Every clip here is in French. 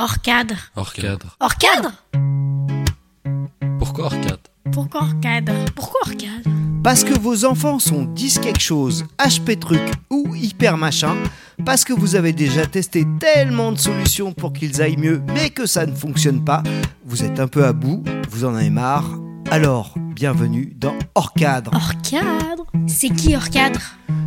Hors cadre. Hors cadre. Hors cadre Pourquoi hors cadre? Pourquoi hors cadre? Pourquoi hors cadre? Parce que vos enfants sont 10 quelque chose, HP truc ou hyper machin. Parce que vous avez déjà testé tellement de solutions pour qu'ils aillent mieux, mais que ça ne fonctionne pas. Vous êtes un peu à bout, vous en avez marre. Alors, bienvenue dans Hors cadre. Hors cadre? C'est qui hors cadre?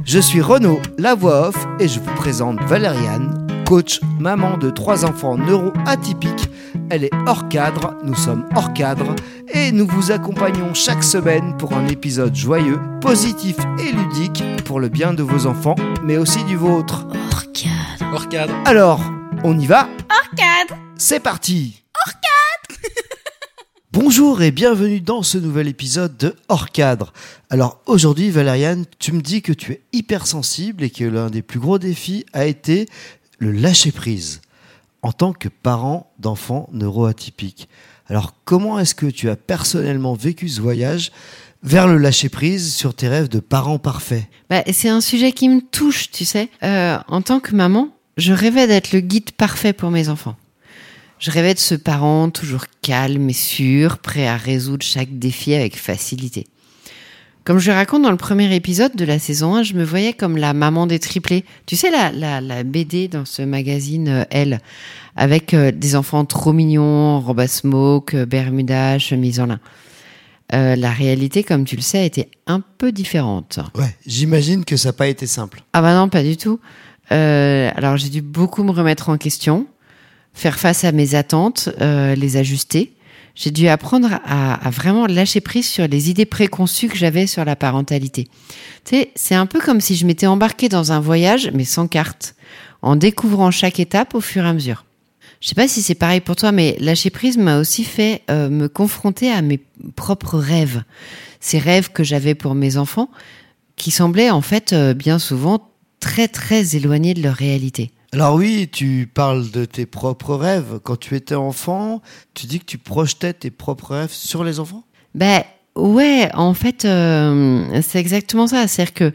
Je suis Renaud, la voix off, et je vous présente Valériane, coach, maman de trois enfants neuro-atypiques. Elle est hors cadre, nous sommes hors cadre, et nous vous accompagnons chaque semaine pour un épisode joyeux, positif et ludique pour le bien de vos enfants, mais aussi du vôtre. Hors cadre. Hors cadre. Alors, on y va? Hors cadre C'est parti Hors cadre Bonjour et bienvenue dans ce nouvel épisode de Hors cadre. Alors aujourd'hui Valériane, tu me dis que tu es hypersensible et que l'un des plus gros défis a été le lâcher prise en tant que parent d'enfants neuroatypiques. Alors comment est-ce que tu as personnellement vécu ce voyage vers le lâcher prise sur tes rêves de parents parfaits Bah, c'est un sujet qui me touche, tu sais. Euh, en tant que maman, je rêvais d'être le guide parfait pour mes enfants. Je rêvais de ce parent toujours calme et sûr, prêt à résoudre chaque défi avec facilité. Comme je raconte dans le premier épisode de la saison 1, je me voyais comme la maman des triplés. Tu sais, la, la, la BD dans ce magazine euh, Elle, avec euh, des enfants trop mignons, robe à smoke, euh, bermuda, chemise en lin. Euh, la réalité, comme tu le sais, était un peu différente. Ouais, j'imagine que ça n'a pas été simple. Ah bah non, pas du tout. Alors j'ai dû beaucoup me remettre en question, faire face à mes attentes, les ajuster. J'ai dû apprendre à, vraiment lâcher prise sur les idées préconçues que j'avais sur la parentalité. Tu sais, c'est un peu comme si je m'étais embarquée dans un voyage, mais sans carte, en découvrant chaque étape au fur et à mesure. Je sais pas si c'est pareil pour toi, mais lâcher prise m'a aussi fait euh, me confronter à mes propres rêves. Ces rêves que j'avais pour mes enfants, qui semblaient en fait euh, bien souvent très très éloignés de leur réalité. Alors oui, tu parles de tes propres rêves. Quand tu étais enfant, tu dis que tu projetais tes propres rêves sur les enfants? Ben ouais, en fait, euh, c'est exactement ça. C'est-à-dire que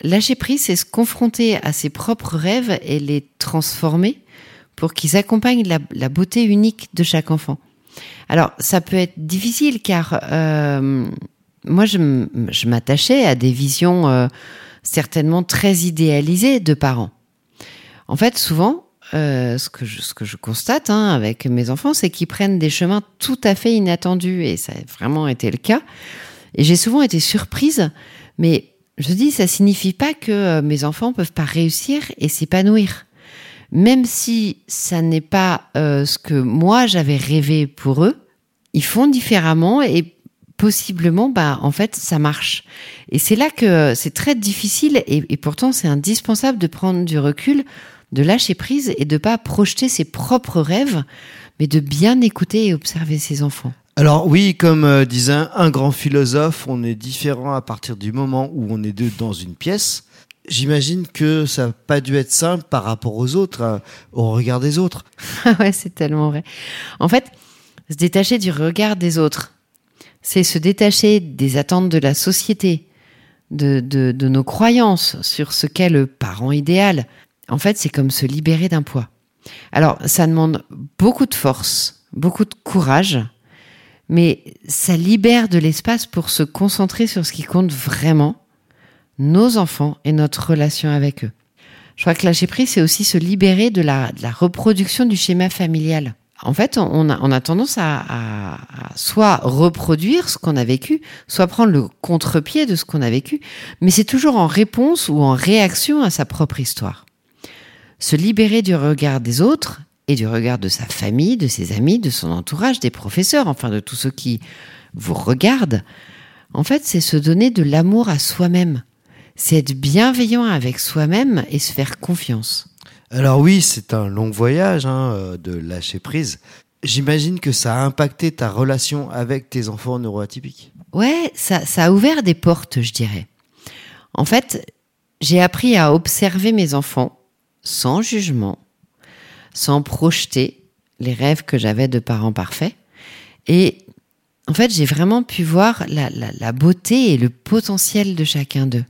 lâcher prise, c'est se confronter à ses propres rêves et les transformer pour qu'ils accompagnent la, beauté unique de chaque enfant. Alors, ça peut être difficile car euh, moi, je m'attachais à des visions euh, certainement très idéalisées de parents. En fait, souvent, euh, ce, que je, ce que je constate hein, avec mes enfants, c'est qu'ils prennent des chemins tout à fait inattendus et ça a vraiment été le cas. Et j'ai souvent été surprise, mais je dis, ça signifie pas que euh, mes enfants peuvent pas réussir et s'épanouir. Même si ça n'est pas euh, ce que moi j'avais rêvé pour eux, ils font différemment et possiblement, bah, en fait, ça marche. Et c'est là que c'est très difficile et, et pourtant c'est indispensable de prendre du recul, de lâcher prise et de pas projeter ses propres rêves, mais de bien écouter et observer ses enfants. Alors oui, comme euh, disait un grand philosophe, on est différent à partir du moment où on est deux dans une pièce. J'imagine que ça n'a pas dû être simple par rapport aux autres, hein, au regard des autres. Ouais, c'est tellement vrai. En fait, se détacher du regard des autres, c'est se détacher des attentes de la société, de, nos croyances sur ce qu'est le parent idéal. En fait, c'est comme se libérer d'un poids. Alors, ça demande beaucoup de force, beaucoup de courage, mais ça libère de l'espace pour se concentrer sur ce qui compte vraiment, nos enfants et notre relation avec eux. Je crois que lâcher prise, c'est aussi se libérer de la reproduction du schéma familial. En fait, on a, tendance à- à soit reproduire ce qu'on a vécu, soit prendre le contre-pied de ce qu'on a vécu, mais c'est toujours en réponse ou en réaction à sa propre histoire. Se libérer du regard des autres et du regard de sa famille, de ses amis, de son entourage, des professeurs, enfin de tous ceux qui vous regardent, en fait, c'est se donner de l'amour à soi-même. C'est être bienveillant avec soi-même et se faire confiance. Alors oui, c'est un long voyage hein, euh, de lâcher prise. J'imagine que ça a impacté ta relation avec tes enfants neuroatypiques. Ouais, ça, a ouvert des portes, je dirais. En fait, j'ai appris à observer mes enfants sans jugement, sans projeter les rêves que j'avais de parents parfaits. Et en fait, j'ai vraiment pu voir la, la, la beauté et le potentiel de chacun d'eux.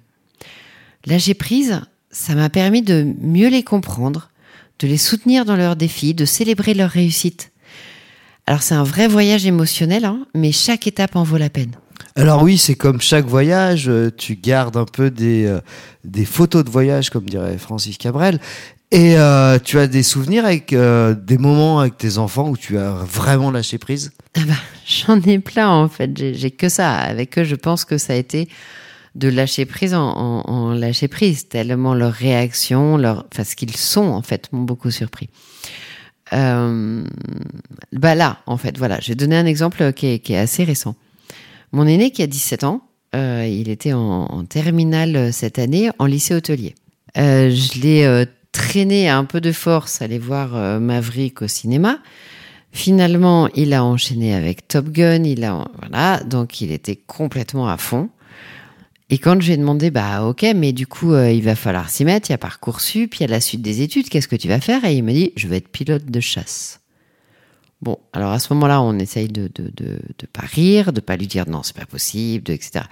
Lâcher prise, ça m'a permis de mieux les comprendre, de les soutenir dans leurs défis, de célébrer leurs réussites. Alors c'est un vrai voyage émotionnel, hein, mais chaque étape en vaut la peine. Alors oui, c'est comme chaque voyage, euh, tu gardes un peu des, euh, des photos de voyage, comme dirait Francis Cabrel, et euh, tu as des souvenirs avec euh, des moments avec tes enfants où tu as vraiment lâché prise? Ah bah, J'en ai plein en fait, j'ai j'ai que ça. Avec eux, je pense que ça a été de lâcher prise en, lâcher prise, tellement leurs réactions, leur, enfin ce qu'ils sont en fait, m'ont beaucoup surpris. Euh, bah là, en fait, voilà, j'ai donné un exemple qui est, assez récent. Mon aîné qui a 17 ans, euh, il était en, terminale cette année en lycée hôtelier. Euh, je l'ai euh, traîné un peu de force à aller voir euh, Maverick au cinéma. Finalement, il a enchaîné avec Top Gun, il a voilà, donc il était complètement à fond. Et quand je lui ai demandé, bah ok, mais du coup, euh, il va falloir s'y mettre, il y a Parcoursup, il y a la suite des études, qu'est-ce que tu vas faire? Et il m'a dit, je vais être pilote de chasse. Bon, alors à ce moment-là, on essaye de de, de, de pas rire, de pas lui dire non, c'est pas possible, etc.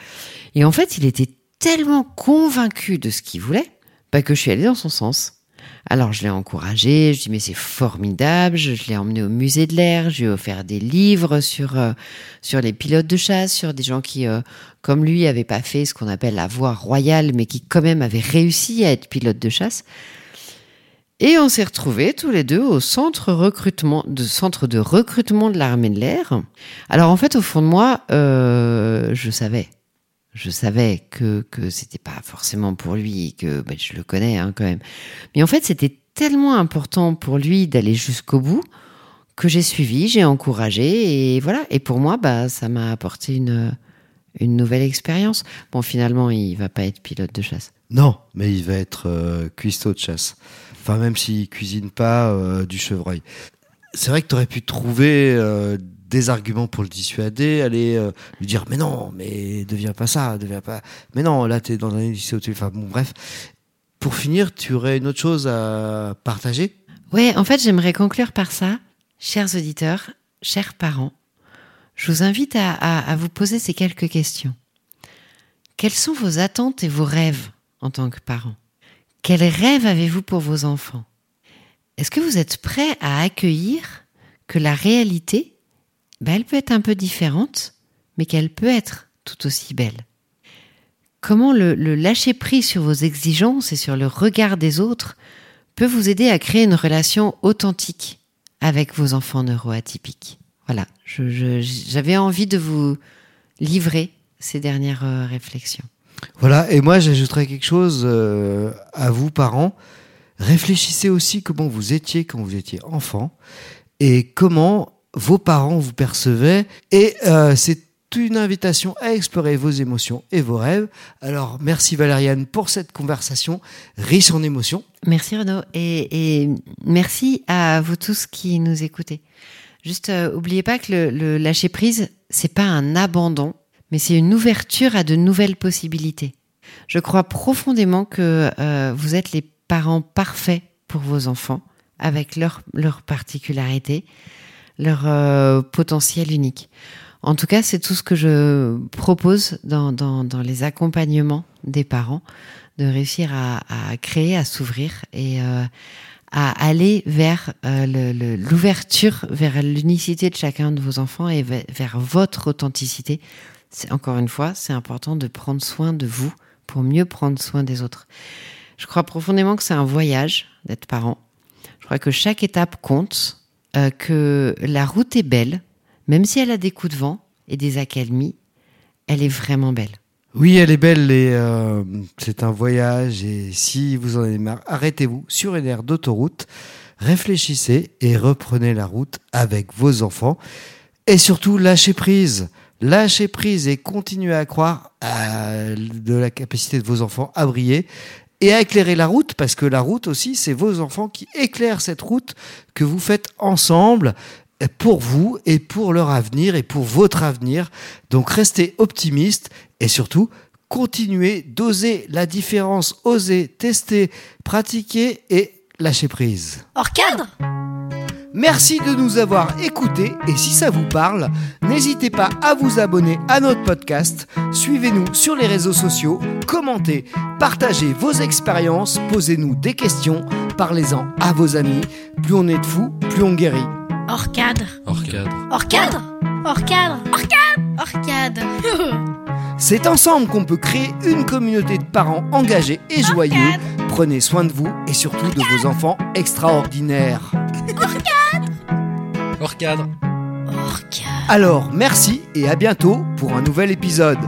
Et en fait, il était tellement convaincu de ce qu'il voulait, bah, que je suis allée dans son sens. Alors je l'ai encouragé, je dis mais c'est formidable, je, l'ai emmené au musée de l'air, je lui ai offert des livres sur euh, sur les pilotes de chasse, sur des gens qui euh, comme lui avaient pas fait ce qu'on appelle la voie royale mais qui quand même avaient réussi à être pilote de chasse. Et on s'est retrouvés tous les deux au centre recrutement de centre de recrutement de l'armée de l'air. Alors en fait au fond de moi, euh, je savais je savais que que c'était pas forcément pour lui que ben, je le connais hein, quand même. Mais en fait, c'était tellement important pour lui d'aller jusqu'au bout que j'ai suivi, j'ai encouragé et voilà. Et pour moi, bah ça m'a apporté une une nouvelle expérience. Bon, finalement, il va pas être pilote de chasse. Non, mais il va être euh, cuistot de chasse. Enfin, même s'il cuisine pas euh, du chevreuil. C'est vrai que tu aurais pu trouver euh, des arguments pour le dissuader, aller euh, lui dire mais non, mais deviens pas ça, deviens pas. Mais non, là tu es dans un lycée au bon, bref. Pour finir, tu aurais une autre chose à partager? Ouais, en fait, j'aimerais conclure par ça, chers auditeurs, chers parents. Je vous invite à, à, à vous poser ces quelques questions. Quelles sont vos attentes et vos rêves en tant que parents? Quels rêves avez-vous pour vos enfants? Est-ce que vous êtes prêts à accueillir que la réalité, ben, elle peut être un peu différente, mais qu'elle peut être tout aussi belle Comment le, lâcher prise sur vos exigences et sur le regard des autres peut vous aider à créer une relation authentique avec vos enfants neuroatypiques? Voilà, j'avais envie de vous livrer ces dernières euh, réflexions. Voilà, et moi j'ajouterais quelque chose euh, à vous parents. Réfléchissez aussi comment vous étiez quand vous étiez enfant et comment vos parents vous percevaient. Et euh, c'est une invitation à explorer vos émotions et vos rêves. Alors merci Valériane pour cette conversation riche en émotions. Merci Renaud et, et merci à vous tous qui nous écoutez. Juste, euh, oubliez pas que le, le lâcher prise, c'est pas un abandon, mais c'est une ouverture à de nouvelles possibilités. Je crois profondément que euh, vous êtes les parents parfaits pour vos enfants, avec leurs leur particularités, leur euh, potentiel unique. En tout cas, c'est tout ce que je propose dans, dans, dans les accompagnements des parents, de réussir à, à créer, à s'ouvrir et euh, à aller vers euh, l'ouverture, vers l'unicité de chacun de vos enfants et ve- vers votre authenticité. Encore une fois, c'est important de prendre soin de vous pour mieux prendre soin des autres. Je crois profondément que c'est un voyage d'être parent. Je crois que chaque étape compte, euh, que la route est belle, même si elle a des coups de vent et des accalmies, elle est vraiment belle. Oui, elle est belle et euh, c'est un voyage. Et si vous en avez marre, arrêtez-vous sur une aire d'autoroute, réfléchissez et reprenez la route avec vos enfants. Et surtout, lâchez prise. Lâchez prise et continuez à croire à de la capacité de vos enfants à briller et à éclairer la route, parce que la route aussi, c'est vos enfants qui éclairent cette route que vous faites ensemble pour vous et pour leur avenir et pour votre avenir. Donc restez optimiste et surtout continuez d'oser la différence, oser tester, pratiquer et lâcher prise. Hors cadre? Merci de nous avoir écoutés et si ça vous parle, n'hésitez pas à vous abonner à notre podcast, suivez-nous sur les réseaux sociaux, commentez, partagez vos expériences, posez-nous des questions parlez-en à vos amis. Plus on est de fous, plus on guérit. Hors cadre. Hors cadre. Hors cadre. Hors cadre. Hors cadre. Hors cadre. C'est ensemble qu'on peut créer une communauté de parents engagés et joyeux. Prenez soin de vous et surtout de vos enfants extraordinaires. Cadre. Alors, merci et à bientôt pour un nouvel épisode.